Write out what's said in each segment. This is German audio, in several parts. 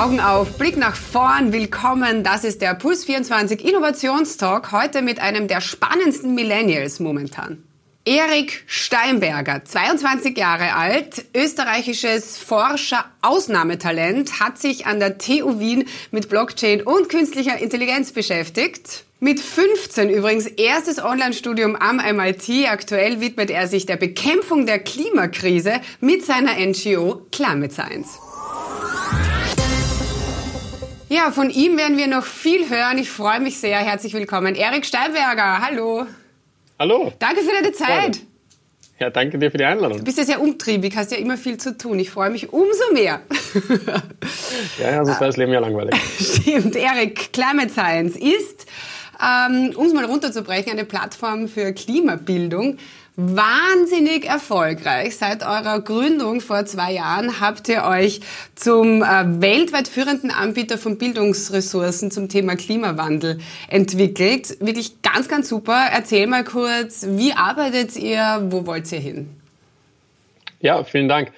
Augen auf, Blick nach vorn, willkommen. Das ist der Puls 24 Innovationstalk. Heute mit einem der spannendsten Millennials momentan. Erik Steinberger, 22 Jahre alt, österreichisches Forscher-Ausnahmetalent, hat sich an der TU Wien mit Blockchain und künstlicher Intelligenz beschäftigt. Mit 15 übrigens erstes Online-Studium am MIT. Aktuell widmet er sich der Bekämpfung der Klimakrise mit seiner NGO Climate Science. Ja, von ihm werden wir noch viel hören. Ich freue mich sehr. Herzlich willkommen. Erik Steinberger, hallo. Hallo. Danke für deine Zeit. Ja, danke dir für die Einladung. Du bist ja sehr umtriebig, hast ja immer viel zu tun. Ich freue mich umso mehr. ja, ja, sonst wäre das Leben ja langweilig. Stimmt. Erik, Climate Science ist, ähm, um es mal runterzubrechen, eine Plattform für Klimabildung wahnsinnig erfolgreich. Seit eurer Gründung vor zwei Jahren habt ihr euch zum äh, weltweit führenden Anbieter von Bildungsressourcen zum Thema Klimawandel entwickelt. Wirklich ganz, ganz super. Erzähl mal kurz, wie arbeitet ihr, wo wollt ihr hin? Ja, vielen Dank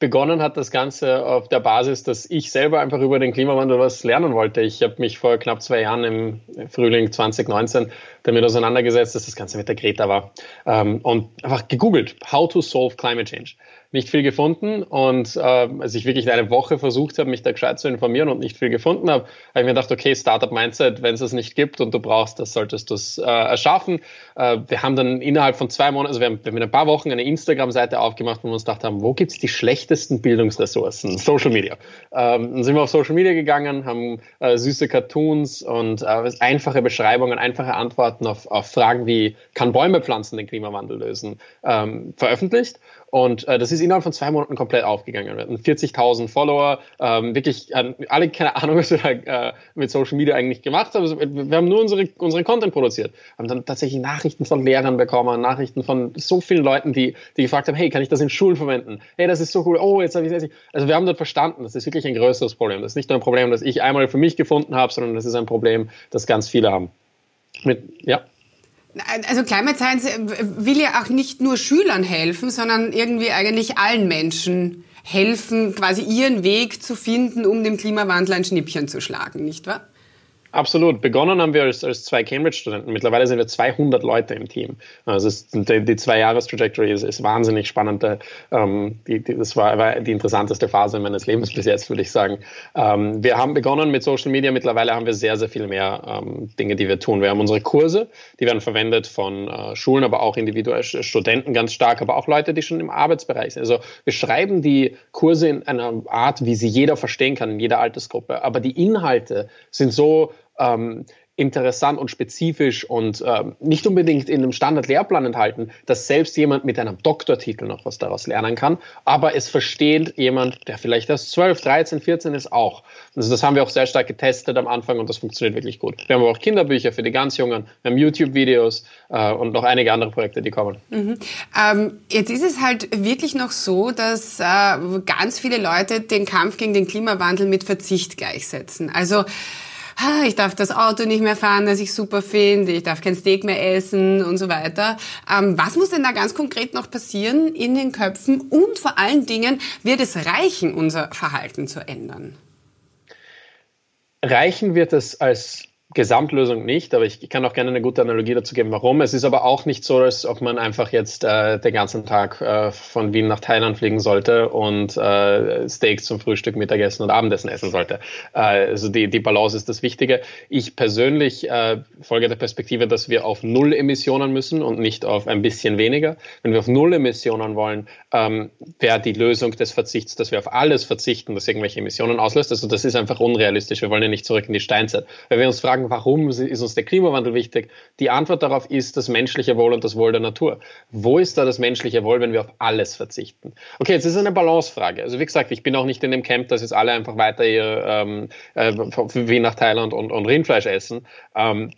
begonnen hat das Ganze auf der Basis, dass ich selber einfach über den Klimawandel was lernen wollte. Ich habe mich vor knapp zwei Jahren im Frühling 2019 damit auseinandergesetzt, dass das Ganze mit der Greta war. Ähm, und einfach gegoogelt, how to solve climate change nicht viel gefunden. Und äh, als ich wirklich eine Woche versucht habe, mich da gescheit zu informieren und nicht viel gefunden habe, habe ich mir gedacht, okay, Startup Mindset, wenn es es nicht gibt und du brauchst das, solltest du es äh, erschaffen. Äh, wir haben dann innerhalb von zwei Monaten, also wir haben, wir in ein paar Wochen eine Instagram-Seite aufgemacht, wo wir uns gedacht haben, wo gibt es die schlechtesten Bildungsressourcen? Social Media. Ähm, dann sind wir auf Social Media gegangen, haben äh, süße Cartoons und äh, einfache Beschreibungen, einfache Antworten auf, auf Fragen wie, kann Bäume pflanzen den Klimawandel lösen, ähm, veröffentlicht. Und äh, das ist innerhalb von zwei Monaten komplett aufgegangen. Wir hatten 40.000 Follower, ähm, wirklich äh, alle keine Ahnung, was wir da äh, mit Social Media eigentlich gemacht haben. Also, wir haben nur unsere, unseren Content produziert, haben dann tatsächlich Nachrichten von Lehrern bekommen, Nachrichten von so vielen Leuten, die, die gefragt haben, hey, kann ich das in Schulen verwenden? Hey, das ist so cool. Oh, jetzt habe ich das. Also wir haben dort verstanden, das ist wirklich ein größeres Problem. Das ist nicht nur ein Problem, das ich einmal für mich gefunden habe, sondern das ist ein Problem, das ganz viele haben. Mit, ja. Also Climate Science äh, will ja auch nicht nur Schülern helfen, sondern irgendwie eigentlich allen Menschen helfen, quasi ihren Weg zu finden, um dem Klimawandel ein Schnippchen zu schlagen, nicht wahr? Absolut. Begonnen haben wir als, als zwei Cambridge-Studenten. Mittlerweile sind wir 200 Leute im Team. Also ist, die, die zwei-Jahres-Trajectory ist, ist, wahnsinnig spannend. Ähm, die, die, das war, war, die interessanteste Phase meines Lebens bis jetzt, würde ich sagen. Ähm, wir haben begonnen mit Social Media. Mittlerweile haben wir sehr, sehr viel mehr ähm, Dinge, die wir tun. Wir haben unsere Kurse, die werden verwendet von äh, Schulen, aber auch individuell Studenten ganz stark, aber auch Leute, die schon im Arbeitsbereich sind. Also wir schreiben die Kurse in einer Art, wie sie jeder verstehen kann, in jeder Altersgruppe. Aber die Inhalte sind so ähm, interessant und spezifisch und ähm, nicht unbedingt in einem Standard-Lehrplan enthalten, dass selbst jemand mit einem Doktortitel noch was daraus lernen kann, aber es versteht jemand, der vielleicht erst 12, 13, 14 ist, auch. Also das haben wir auch sehr stark getestet am Anfang und das funktioniert wirklich gut. Wir haben auch Kinderbücher für die ganz Jungen, wir haben YouTube-Videos äh, und noch einige andere Projekte, die kommen. Mhm. Ähm, jetzt ist es halt wirklich noch so, dass äh, ganz viele Leute den Kampf gegen den Klimawandel mit Verzicht gleichsetzen. Also ich darf das Auto nicht mehr fahren, das ich super finde, ich darf kein Steak mehr essen und so weiter. Ähm, was muss denn da ganz konkret noch passieren in den Köpfen und vor allen Dingen wird es reichen, unser Verhalten zu ändern? Reichen wird es als Gesamtlösung nicht, aber ich kann auch gerne eine gute Analogie dazu geben, warum. Es ist aber auch nicht so, als ob man einfach jetzt äh, den ganzen Tag äh, von Wien nach Thailand fliegen sollte und äh, Steaks zum Frühstück, Mittagessen und Abendessen essen sollte. Äh, also die, die Balance ist das Wichtige. Ich persönlich äh, folge der Perspektive, dass wir auf Null Emissionen müssen und nicht auf ein bisschen weniger. Wenn wir auf Null Emissionen wollen, ähm, wäre die Lösung des Verzichts, dass wir auf alles verzichten, das irgendwelche Emissionen auslöst. Also das ist einfach unrealistisch. Wir wollen ja nicht zurück in die Steinzeit. Wenn wir uns fragen, fragen, warum ist uns der Klimawandel wichtig? Die Antwort darauf ist das menschliche Wohl und das Wohl der Natur. Wo ist da das menschliche Wohl, wenn wir auf alles verzichten? Okay, jetzt ist eine Balancefrage. Also wie gesagt, ich bin auch nicht in dem Camp, dass jetzt alle einfach weiter ihr ähm, äh, wie nach Thailand und, und Rindfleisch essen. Ähm,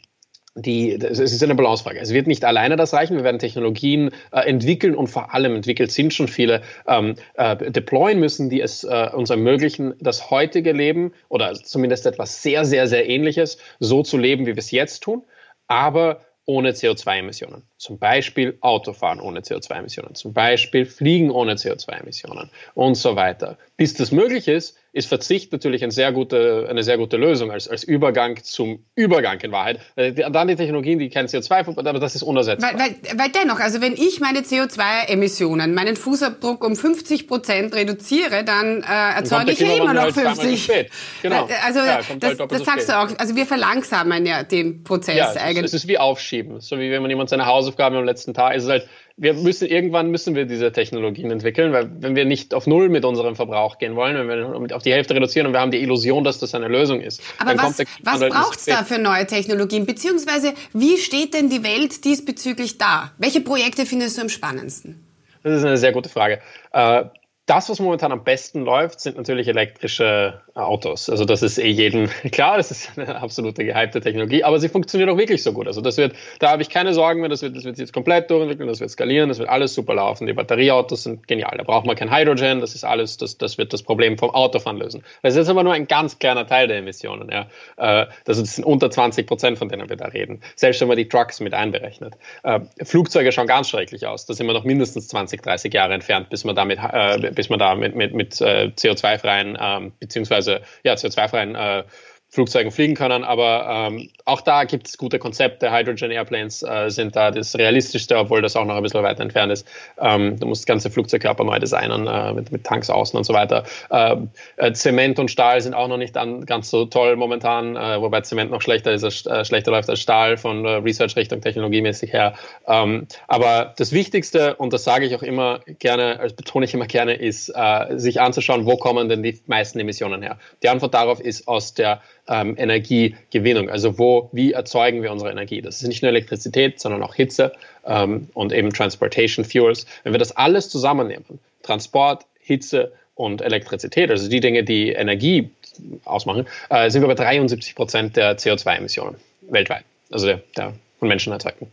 die, es ist eine Balancefrage. Es wird nicht alleine das reichen. Wir werden Technologien äh, entwickeln und vor allem entwickelt sind schon viele ähm, äh, deployen müssen, die es äh, uns ermöglichen, das heutige Leben oder zumindest etwas sehr, sehr, sehr ähnliches so zu leben, wie wir es jetzt tun, aber ohne CO2-Emissionen. Zum Beispiel Autofahren ohne CO2-Emissionen, zum Beispiel Fliegen ohne CO2-Emissionen und so weiter. Bis das möglich ist, ist Verzicht natürlich eine sehr gute, eine sehr gute Lösung als, als Übergang zum Übergang in Wahrheit. Äh, dann die Technologien, die kein CO2, aber das ist unersetzbar. Weil, weil, weil dennoch, also wenn ich meine CO2-Emissionen, meinen Fußabdruck um 50 Prozent reduziere, dann äh, erzeuge ich ja immer noch 50. Halt genau. Also ja, das, halt das sagst du auch. Also wir verlangsamen ja den Prozess ja, eigentlich. Es ist wie Aufschieben. So wie wenn man jemand seine Hausaufgaben am letzten Tag, ist es halt wir müssen irgendwann müssen wir diese Technologien entwickeln, weil wenn wir nicht auf Null mit unserem Verbrauch gehen wollen, wenn wir auf die Hälfte reduzieren und wir haben die Illusion, dass das eine Lösung ist. Aber was, was braucht es da für neue Technologien? Beziehungsweise wie steht denn die Welt diesbezüglich da? Welche Projekte findest du am spannendsten? Das ist eine sehr gute Frage. Äh, das, was momentan am besten läuft, sind natürlich elektrische Autos. Also das ist eh jedem klar, das ist eine absolute gehypte Technologie, aber sie funktioniert auch wirklich so gut. Also das wird, da habe ich keine Sorgen mehr, das wird, das wird jetzt komplett durchentwickeln, das wird skalieren, das wird alles super laufen. Die Batterieautos sind genial, da braucht man kein Hydrogen, das ist alles, das, das wird das Problem vom Autofahren lösen. Das ist aber nur ein ganz kleiner Teil der Emissionen. Ja. Äh, das sind unter 20 Prozent, von denen wir da reden. Selbst wenn man die Trucks mit einberechnet. Äh, Flugzeuge schauen ganz schrecklich aus. Da sind wir noch mindestens 20, 30 Jahre entfernt, bis man damit, äh, bis man da mit, mit, mit CO2-freien, ähm, beziehungsweise ja, CO2-freien äh, Flugzeugen fliegen können. Aber ähm, auch da gibt es gute Konzepte. Hydrogen Airplanes äh, sind da das realistischste, obwohl das auch noch ein bisschen weiter entfernt ist. Ähm, du musst ganze Flugzeugkörper neu designen äh, mit, mit Tanks außen und so weiter. Ähm, äh, Zement und Stahl sind auch noch nicht an, ganz so toll momentan, äh, wobei Zement noch schlechter ist, äh, schlechter läuft als Stahl von Research-Richtung technologiemäßig her. Ähm, aber das Wichtigste, und das sage ich auch immer gerne, das betone ich immer gerne, ist, sich anzuschauen, wo kommen denn die meisten Emissionen her. Die Antwort darauf ist aus der ähm, Energiegewinnung. Also wo, wie erzeugen wir unsere Energie? Das ist nicht nur Elektrizität, sondern auch Hitze ähm, und eben Transportation Fuels. Wenn wir das alles zusammennehmen, Transport, Hitze und Elektrizität, also die Dinge, die Energie ausmachen, äh, sind wir bei 73 Prozent der CO2-Emissionen weltweit, also der, der von Menschen erzeugten.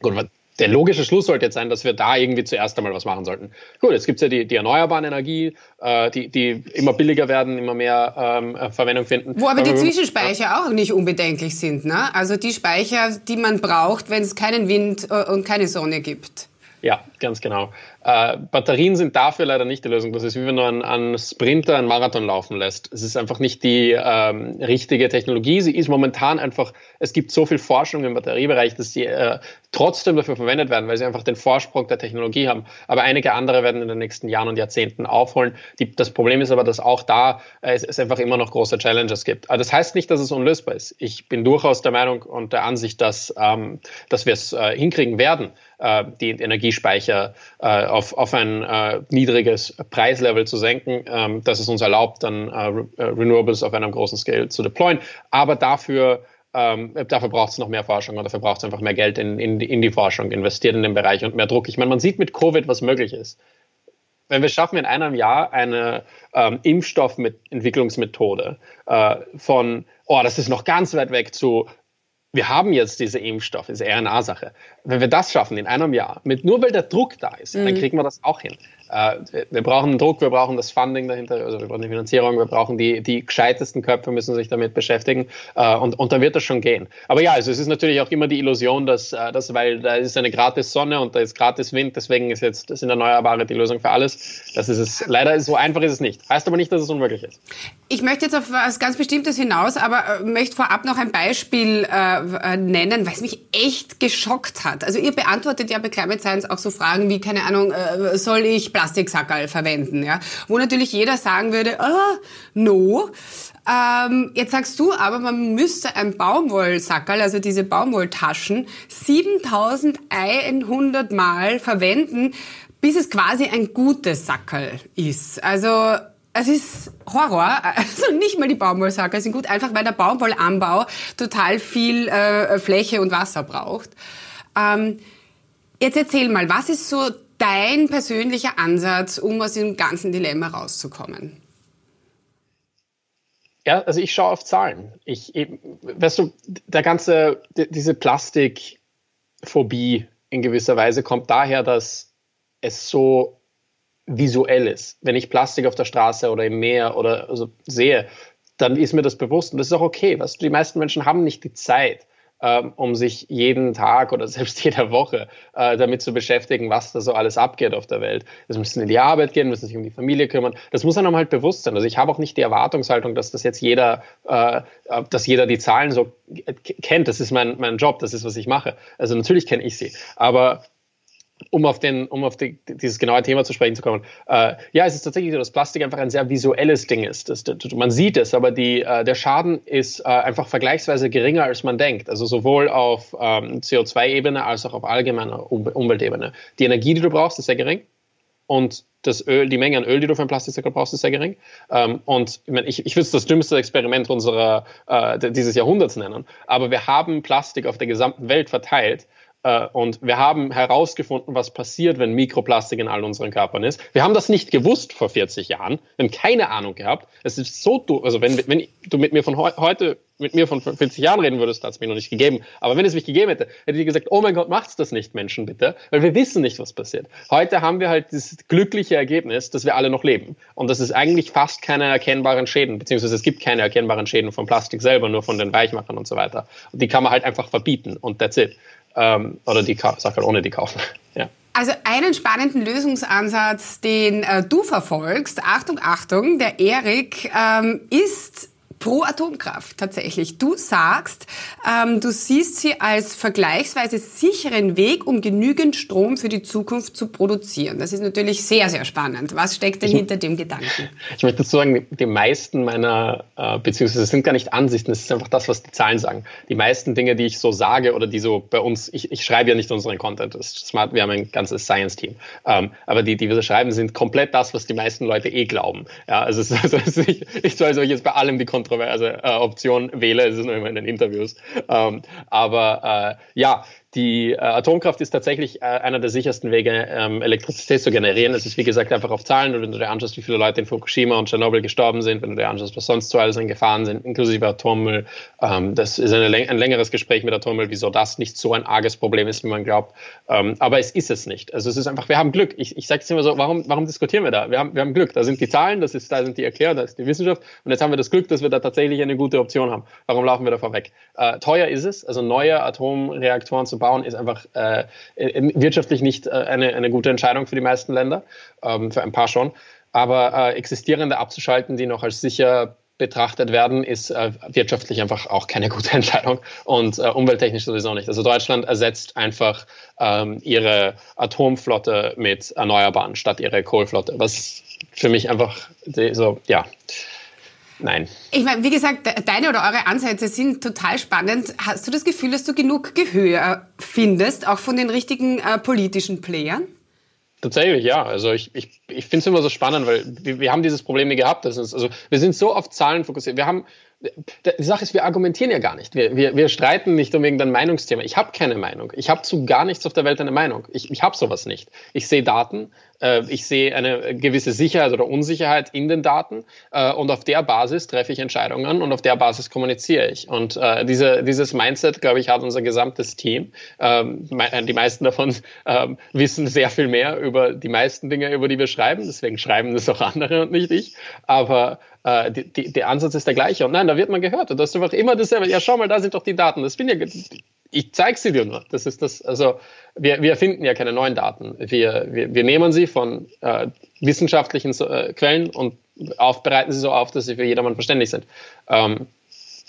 Gut, der logische Schluss sollte jetzt sein, dass wir da irgendwie zuerst einmal was machen sollten. Gut, jetzt gibt es ja die, die erneuerbaren Energie, äh, die, die immer billiger werden, immer mehr ähm, äh, Verwendung finden. Wo aber die Zwischenspeicher auch nicht unbedenklich sind. Ne? Also die Speicher, die man braucht, wenn es keinen Wind äh, und keine Sonne gibt. Ja, ganz genau. Äh, Batterien sind dafür leider nicht die Lösung. Das ist wie wenn du einen, einen Sprinter einen Marathon laufen lässt. Es ist einfach nicht die ähm, richtige Technologie. Sie ist momentan einfach, es gibt so viel Forschung im Batteriebereich, dass sie äh, trotzdem dafür verwendet werden, weil sie einfach den Vorsprung der Technologie haben. Aber einige andere werden in den nächsten Jahren und Jahrzehnten aufholen. Die, das Problem ist aber, dass auch da äh, es, es, einfach immer noch große Challenges gibt. Aber das heißt nicht, dass es unlösbar ist. Ich bin durchaus der Meinung und der Ansicht, dass, ähm, dass wir es äh, hinkriegen werden, äh, die Energiespeicher äh, auf, auf ein äh, niedriges Preislevel zu senken, ähm, das es uns erlaubt, dann äh, äh, Renewables auf einem großen Scale zu deployen. Aber dafür ähm, dafür braucht es noch mehr Forschung und dafür braucht es einfach mehr Geld in, in, in, die Forschung, investiert in den Bereich und mehr Druck. Ich meine, man sieht mit Covid, was möglich ist. Wenn wir schaffen, in einem Jahr eine ähm, Impfstoffentwicklungsmethode äh, von, oh, das ist noch ganz weit weg zu, wir haben jetzt diese Impfstoff, diese RNA-Sache. Wenn wir das schaffen in einem Jahr, mit, nur weil der Druck da ist, mhm. dann kriegen wir das auch hin. Äh, wir brauchen Druck, wir brauchen das Funding dahinter, also wir brauchen die Finanzierung, wir brauchen die, die gescheitesten Köpfe müssen sich damit beschäftigen äh, und, und dann wird das schon gehen. Aber ja, also es ist natürlich auch immer die Illusion, dass, äh, dass weil da ist eine gratis Sonne und da ist gratis Wind, deswegen ist jetzt das sind Erneuerbare die Lösung für alles. Das ist es. Leider so einfach ist es nicht. Heißt aber nicht, dass es unmöglich ist. Ich möchte jetzt auf was ganz Bestimmtes hinaus, aber möchte vorab noch ein Beispiel äh, nennen, was mich echt geschockt hat. Also ihr beantwortet ja bei Climate Science auch so Fragen wie, keine Ahnung, äh, soll ich Plastiksackerl verwenden, ja. Wo natürlich jeder sagen würde, ah, no. Ähm, jetzt sagst du aber, man müsste ein Baumwollsackerl, also diese Baumwolltaschen, 7100 Mal verwenden, bis es quasi ein gutes Sackerl ist. Also es ist Horror. Also nicht mal die Baumwollsackerl sind gut, einfach weil der Baumwollanbau total viel äh, Fläche und Wasser braucht. Ähm, jetzt erzähl mal, was ist so dein persönlicher Ansatz, um aus diesem ganzen Dilemma rauszukommen? Ja, also ich schaue auf Zahlen. Ich, weißt du, der ganze, diese Plastikphobie in gewisser Weise kommt daher, dass es so visuell ist. Wenn ich Plastik auf der Straße oder im Meer oder also sehe, dann ist mir das bewusst und das ist auch okay. Weißt du, die meisten Menschen haben nicht die Zeit, ähm, um sich jeden Tag oder selbst jede Woche äh, damit zu beschäftigen, was da so alles abgeht auf der Welt. Es müssen in die Arbeit gehen, müssen sich um die Familie kümmern. Das muss einem halt bewusst sein. Also ich habe auch nicht die Erwartungshaltung, dass das jetzt jeder, äh, dass jeder die Zahlen so kennt. Das ist mein, mein Job, das ist, was ich mache. Also natürlich kenne ich sie. Aber um auf, den, um auf die, dieses genaue Thema zu sprechen zu kommen. Äh, ja, es ist tatsächlich so, dass Plastik einfach ein sehr visuelles Ding ist. Das, das, man sieht es, aber die, äh, der Schaden ist äh, einfach vergleichsweise geringer, als man denkt. Also sowohl auf ähm, CO2-Ebene als auch auf allgemeiner um Umweltebene. Die Energie, die du brauchst, ist sehr gering. Und das Öl, die Menge an Öl, die du für einen Plastiksäckel brauchst, ist sehr gering. Ähm, und ich, ich, ich würde es das dümmste Experiment unserer, äh, dieses Jahrhunderts nennen. Aber wir haben Plastik auf der gesamten Welt verteilt und wir haben herausgefunden, was passiert, wenn Mikroplastik in all unseren Körpern ist. Wir haben das nicht gewusst vor 40 Jahren. Wir haben keine Ahnung gehabt. Es ist so, also wenn, wenn du mit mir von heute mit mir von 40 Jahren reden würdest, hat es mir noch nicht gegeben. Aber wenn es mich gegeben hätte, hätte ich gesagt, oh mein Gott, macht's das nicht, Menschen, bitte. Weil wir wissen nicht, was passiert. Heute haben wir halt das glückliche Ergebnis, dass wir alle noch leben. Und das ist eigentlich fast keine erkennbaren Schäden, beziehungsweise es gibt keine erkennbaren Schäden vom Plastik selber, nur von den Weichmachern und so weiter. Und die kann man halt einfach verbieten und that's it. Ähm, oder die, sag halt ohne die kaufen. Ja. Also einen spannenden Lösungsansatz, den äh, du verfolgst, Achtung, Achtung, der Erik, ähm, ist pro Atomkraft tatsächlich. Du sagst, ähm, du siehst sie als vergleichsweise sicheren Weg, um genügend Strom für die Zukunft zu produzieren. Das ist natürlich sehr, sehr spannend. Was steckt denn ich, hinter dem Gedanken? Ich möchte dazu sagen, die meisten meiner, äh, beziehungsweise es sind gar nicht Ansichten, es ist einfach das, was die Zahlen sagen. Die meisten Dinge, die ich so sage oder die so bei uns, ich, ich schreibe ja nicht unseren Content, smart, wir haben ein ganzes Science-Team, ähm, aber die, die wir so schreiben, sind komplett das, was die meisten Leute eh glauben. Ja, also, es also es ist nicht, ich soll jetzt bei allem die Kontrolle kontroverse äh, Option wähle. Es ist nur immer in den Interviews. Ähm, aber äh, ja, die äh, Atomkraft ist tatsächlich äh, einer der sichersten Wege, ähm, Elektrizität zu generieren. Es ist, wie gesagt, einfach auf Zahlen. Und wenn du dir anschaust, wie viele Leute in Fukushima und Tschernobyl gestorben sind, wenn du dir anschaust, was sonst so alles an Gefahren sind, inklusive Atommüll, ähm, das ist eine, ein längeres Gespräch mit Atommüll, wieso das nicht so ein arges Problem ist, wie man glaubt. Ähm, aber es ist es nicht. Also es ist einfach, wir haben Glück. Ich, ich sage es immer so, warum, warum diskutieren wir da? Wir haben, wir haben Glück. Da sind die Zahlen, das ist, da sind die Erklärungen, da ist die Wissenschaft. Und jetzt haben wir das Glück, dass wir da tatsächlich eine gute Option haben. Warum laufen wir davor weg? Äh, teuer ist es. Also neue Atomreaktoren zu bauen, ist einfach äh, wirtschaftlich nicht äh, eine, eine gute Entscheidung für die meisten Länder, ähm, für ein paar schon. Aber äh, existierende abzuschalten, die noch als sicher betrachtet werden, ist äh, wirtschaftlich einfach auch keine gute Entscheidung und äh, umwelttechnisch sowieso nicht. Also Deutschland ersetzt einfach ähm, ihre Atomflotte mit Erneuerbaren statt ihre Kohlflotte, was für mich einfach so, ja, Nein. Ich meine, wie gesagt, deine oder eure Ansätze sind total spannend. Hast du das Gefühl, dass du genug Gehör findest, auch von den richtigen äh, politischen Playern? Tatsächlich, ja. Also ich, ich, ich finde es immer so spannend, weil wir, wir haben dieses Problem nie gehabt. Das ist, also wir sind so auf Zahlen fokussiert. Wir haben die Sache ist, wir argumentieren ja gar nicht. Wir, wir, wir streiten nicht um irgendein Meinungsthema. Ich habe keine Meinung. Ich habe zu gar nichts auf der Welt eine Meinung. Ich, ich habe sowas nicht. Ich sehe Daten, ich sehe eine gewisse Sicherheit oder Unsicherheit in den Daten äh, und auf der Basis treffe ich Entscheidungen und auf der Basis kommuniziere ich. Und äh, diese, dieses Mindset, glaube ich, hat unser gesamtes Team. Ähm, die meisten davon ähm, wissen sehr viel mehr über die meisten Dinge, über die wir schreiben. Deswegen schreiben das auch andere und nicht ich. Aber äh, die, die, der Ansatz ist der gleiche. Und nein, da wird man gehört. Und das ist einfach immer dasselbe. Ja, schau mal, da sind doch die Daten. Das bin ja, ich zeige sie dir nur. Das ist das, also wir, wir erfinden ja keine neuen Daten. Wir, wir, wir nehmen sie von äh, wissenschaftlichen äh, Quellen und aufbereiten sie so auf, dass sie für jedermann verständlich sind. Ähm,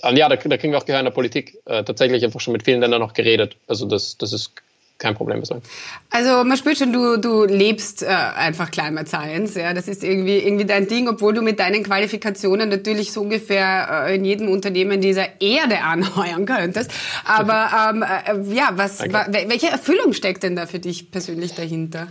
und ja, da, da kriegen wir auch Gehör in der Politik. Äh, tatsächlich einfach schon mit vielen Ländern noch geredet. Also das, das ist kein Problem sein. Also man spürt schon, du, du lebst äh, einfach Climate Science. Ja? Das ist irgendwie, irgendwie dein Ding, obwohl du mit deinen Qualifikationen natürlich so ungefähr äh, in jedem Unternehmen dieser Erde anheuern könntest. Aber ähm, äh, ja, was, wa, welche Erfüllung steckt denn da für dich persönlich dahinter?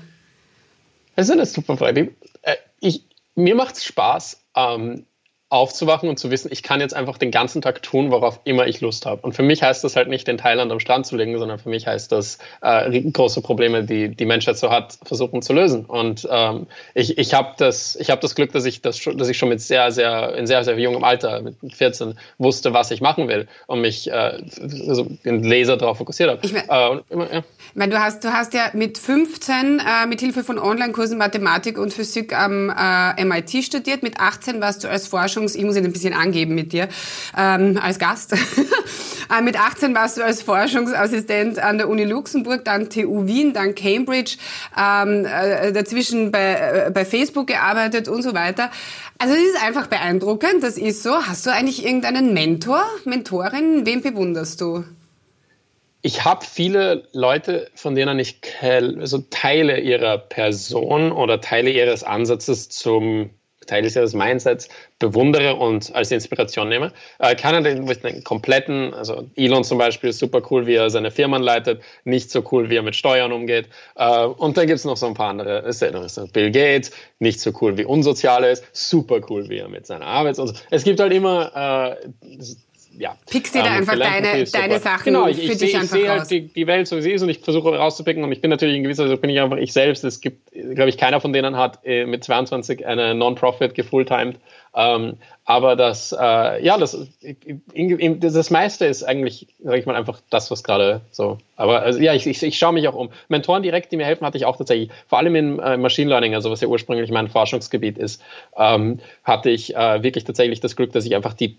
Das ist eine super Frage. Äh, ich, mir macht es Spaß, ähm, aufzuwachen und zu wissen, ich kann jetzt einfach den ganzen Tag tun, worauf immer ich Lust habe. Und für mich heißt das halt nicht, den Thailand am Strand zu legen, sondern für mich heißt das, äh, große Probleme, die die Menschheit so hat, versuchen zu lösen. Und ähm, ich, ich habe das, ich hab das Glück, dass ich, das, dass ich schon mit sehr, sehr, in sehr, sehr jungem Alter, mit 14, wusste, was ich machen will und mich äh, so den Laser darauf fokussiert habe. Ich mein, äh, ja. ich mein, du, hast, du hast ja mit 15 äh, mit Hilfe von Online-Kursen Mathematik und Physik am äh, MIT studiert, mit 18 warst du als Forscher Forschungs... Ich muss ihn ein bisschen angeben mit dir ähm, als Gast. Äh, mit 18 warst du als Forschungsassistent an der Uni Luxemburg, dann TU Wien, dann Cambridge, ähm, äh, dazwischen bei, äh, bei Facebook gearbeitet und so weiter. Also es ist einfach beeindruckend, das ist so. Hast du eigentlich irgendeinen Mentor, Mentorin? Wen bewunderst du? ich habe viele Leute, von denen ich also Teile ihrer Person oder Teile ihres Ansatzes zum Teile ihres Mindsets bewundere und als Inspiration nehme. Äh, keiner den, den kompletten, also Elon zum Beispiel ist super cool, wie er seine Firmen leitet, nicht so cool, wie er mit Steuern umgeht. Äh, und dann gibt es noch so ein paar andere. Bill Gates, nicht so cool, wie unsozial er ist, super cool, wie er mit seiner Arbeit und so. Es gibt halt immer äh, ja. Pickst dir da ähm, einfach deine, deine Sachen genau, ich, für ich dich seh, einfach ich sehe halt die, die, Welt so wie sie ist und ich versuche rauszupicken und ich bin natürlich in gewisser Weise bin ich einfach ich selbst. Es gibt, glaube ich, keiner von denen hat äh, mit 22 eine Non-Profit gefulltimed. Ähm, aber das, äh, ja, das, das meiste ist eigentlich, sage ich mal, einfach das, was gerade so. Aber also, ja, ich, ich, ich schaue mich auch um. Mentoren direkt, die mir helfen, hatte ich auch tatsächlich. Vor allem in äh, Machine Learning, also was ja ursprünglich mein Forschungsgebiet ist, ähm, hatte ich äh, wirklich tatsächlich das Glück, dass ich einfach die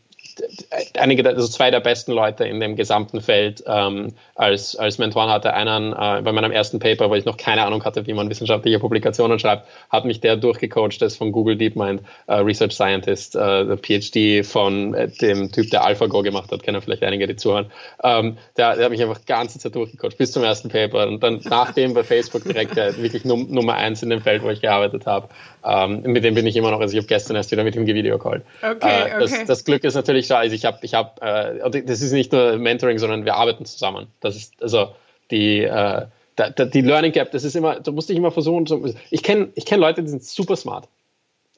einige, also zwei der besten Leute in dem gesamten Feld ähm, als, als Mentoren hatte. Einen äh, bei meinem ersten Paper, wo ich noch keine Ahnung hatte, wie man wissenschaftliche Publikationen schreibt, hat mich der durchgecoacht, das von Google DeepMind, äh, Research Scientist, äh, der PhD von äh, dem Typ, der AlphaGo gemacht hat, kennen vielleicht einige, die zuhören. Ähm, der, der hat mich einfach ganze Zeit durchgecoacht, bis zum ersten Paper. Und dann nachdem bei Facebook direkt wirklich Num Nummer eins in dem Feld, wo ich gearbeitet habe. Ähm, mit dem bin ich immer noch, also ich habe gestern erst wieder mit ihm Video call. Okay, äh, das, okay. das Glück ist natürlich da, also ich habe, ich habe, äh, das ist nicht nur Mentoring, sondern wir arbeiten zusammen. Das ist, also die, äh, die Learning Gap, das ist immer, da musste ich immer versuchen, ich kenne ich kenn Leute, die sind super smart.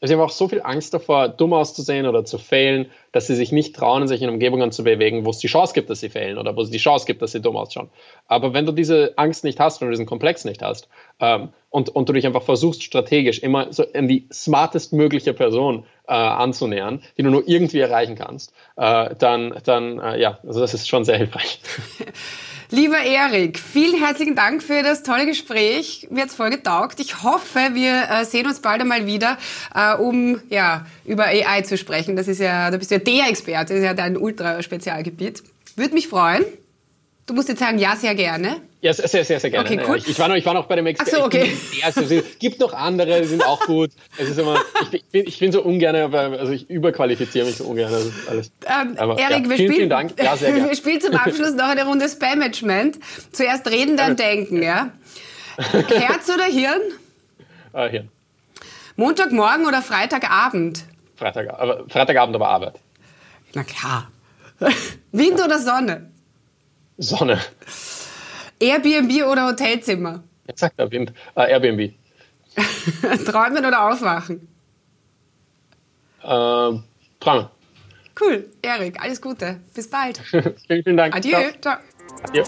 Also sie haben auch so viel Angst davor, dumm auszusehen oder zu failen, dass sie sich nicht trauen, sich in Umgebungen zu bewegen, wo es die Chance gibt, dass sie failen oder wo es die Chance gibt, dass sie dumm ausschauen. Aber wenn du diese Angst nicht hast, wenn du diesen Komplex nicht hast ähm, und, und du dich einfach versuchst, strategisch immer so in die smartest mögliche Person äh, anzunähern, die du nur irgendwie erreichen kannst, äh, dann, dann äh, ja, also das ist schon sehr hilfreich. Lieber Erik, vielen herzlichen Dank für das tolle Gespräch. Mir hat's voll getaugt. Ich hoffe, wir äh, sehen uns bald einmal wieder, äh, um ja über AI zu sprechen. Das ist ja, da bist du ja der Experte, das ist ja dein Ultra-Spezialgebiet. Würde mich freuen. Du musst jetzt sagen, ja, sehr gerne. Ja, sehr, sehr, sehr gerne. Okay, cool. ich, ich, war noch, ich war noch bei dem Experten. Ach so, okay. Also, es gibt noch andere, die sind auch gut. Es ist immer, ich, bin, ich bin so ungern, also ich überqualifiziere mich so ungern. Also alles. Ähm, Aber, Erik, ja, wir, vielen, spielen, vielen Dank. Ja, sehr gerne. wir spielen zum Abschluss noch eine Runde Spam-Management. Zuerst reden, dann denken, ja? Herz oder Hirn? Äh, Hirn. Montagmorgen oder Freitagabend? Freitag, aber Freitagabend, aber Arbeit. Na klar. Wind oder Sonne? Sonne. Airbnb oder Hotelzimmer? Exakt, Wind. Äh, Airbnb. Träumen oder aufwachen? Äh, träumen. Cool. Erik, alles Gute. Bis bald. vielen, vielen Dank. Adieu. Ciao. Ciao. Adieu.